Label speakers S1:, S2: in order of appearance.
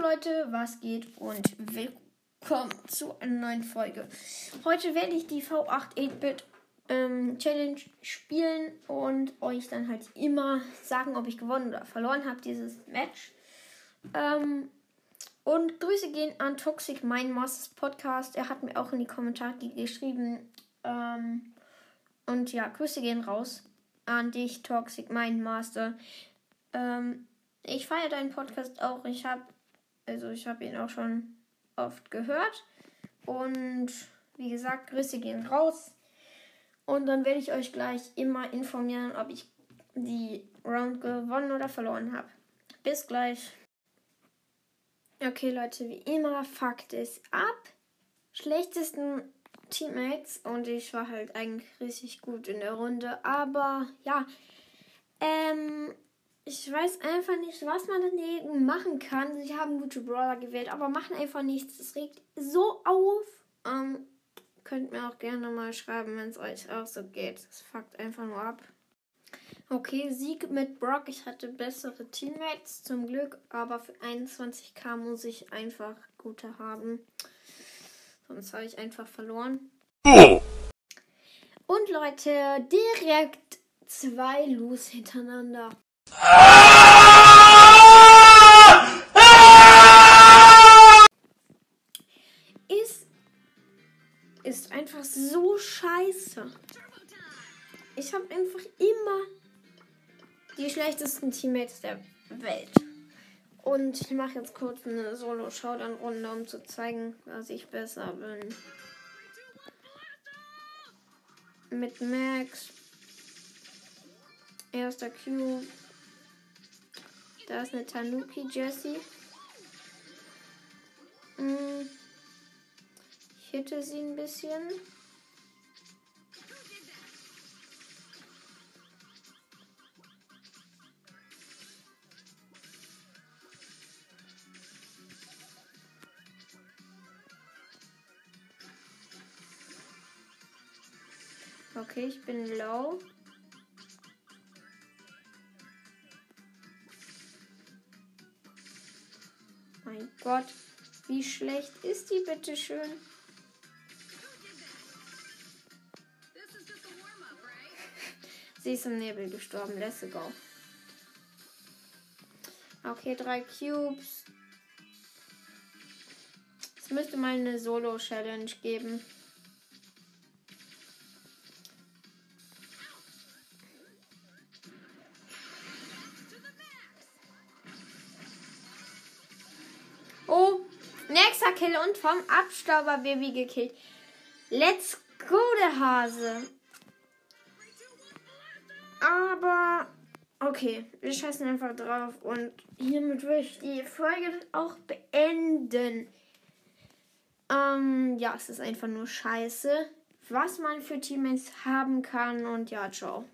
S1: Leute, was geht und willkommen zu einer neuen Folge. Heute werde ich die V8 8-Bit ähm, Challenge spielen und euch dann halt immer sagen, ob ich gewonnen oder verloren habe, dieses Match. Ähm, und Grüße gehen an Toxic Mind Masters Podcast. Er hat mir auch in die Kommentare geschrieben. Ähm, und ja, Grüße gehen raus an dich, Toxic Mind Master. Ähm, ich feiere deinen Podcast auch. Ich habe also ich habe ihn auch schon oft gehört. Und wie gesagt, Grüße gehen raus. Und dann werde ich euch gleich immer informieren, ob ich die Round gewonnen oder verloren habe. Bis gleich. Okay, Leute, wie immer, Fakt ist ab. Schlechtesten Teammates und ich war halt eigentlich richtig gut in der Runde. Aber ja, ähm, ich weiß einfach nicht, was man dagegen machen kann. Sie haben gute Brawler gewählt, aber machen einfach nichts. Das regt so auf. Ähm, könnt mir auch gerne mal schreiben, wenn es euch auch so geht. Das fuckt einfach nur ab. Okay, Sieg mit Brock. Ich hatte bessere Teammates zum Glück, aber für 21k muss ich einfach gute haben. Sonst habe ich einfach verloren. Und Leute, direkt zwei Los hintereinander. So scheiße. Ich habe einfach immer die schlechtesten Teammates der Welt. Und ich mache jetzt kurz eine Solo-Showdown-Runde, um zu zeigen, dass ich besser bin. Mit Max. Erster Cube. Da ist eine Tanuki Jessie. Ich hitte sie ein bisschen. Okay, ich bin low. Mein Gott, wie schlecht ist die bitte schön? Sie ist im Nebel gestorben. Let's go. Okay, drei Cubes. Es müsste mal eine Solo-Challenge geben. Nächster Kill und vom Abstauber-Baby gekillt. Let's go, der Hase. Aber, okay, wir scheißen einfach drauf. Und hiermit würde ich die Folge auch beenden. Ähm, ja, es ist einfach nur scheiße, was man für Teammates haben kann. Und ja, ciao.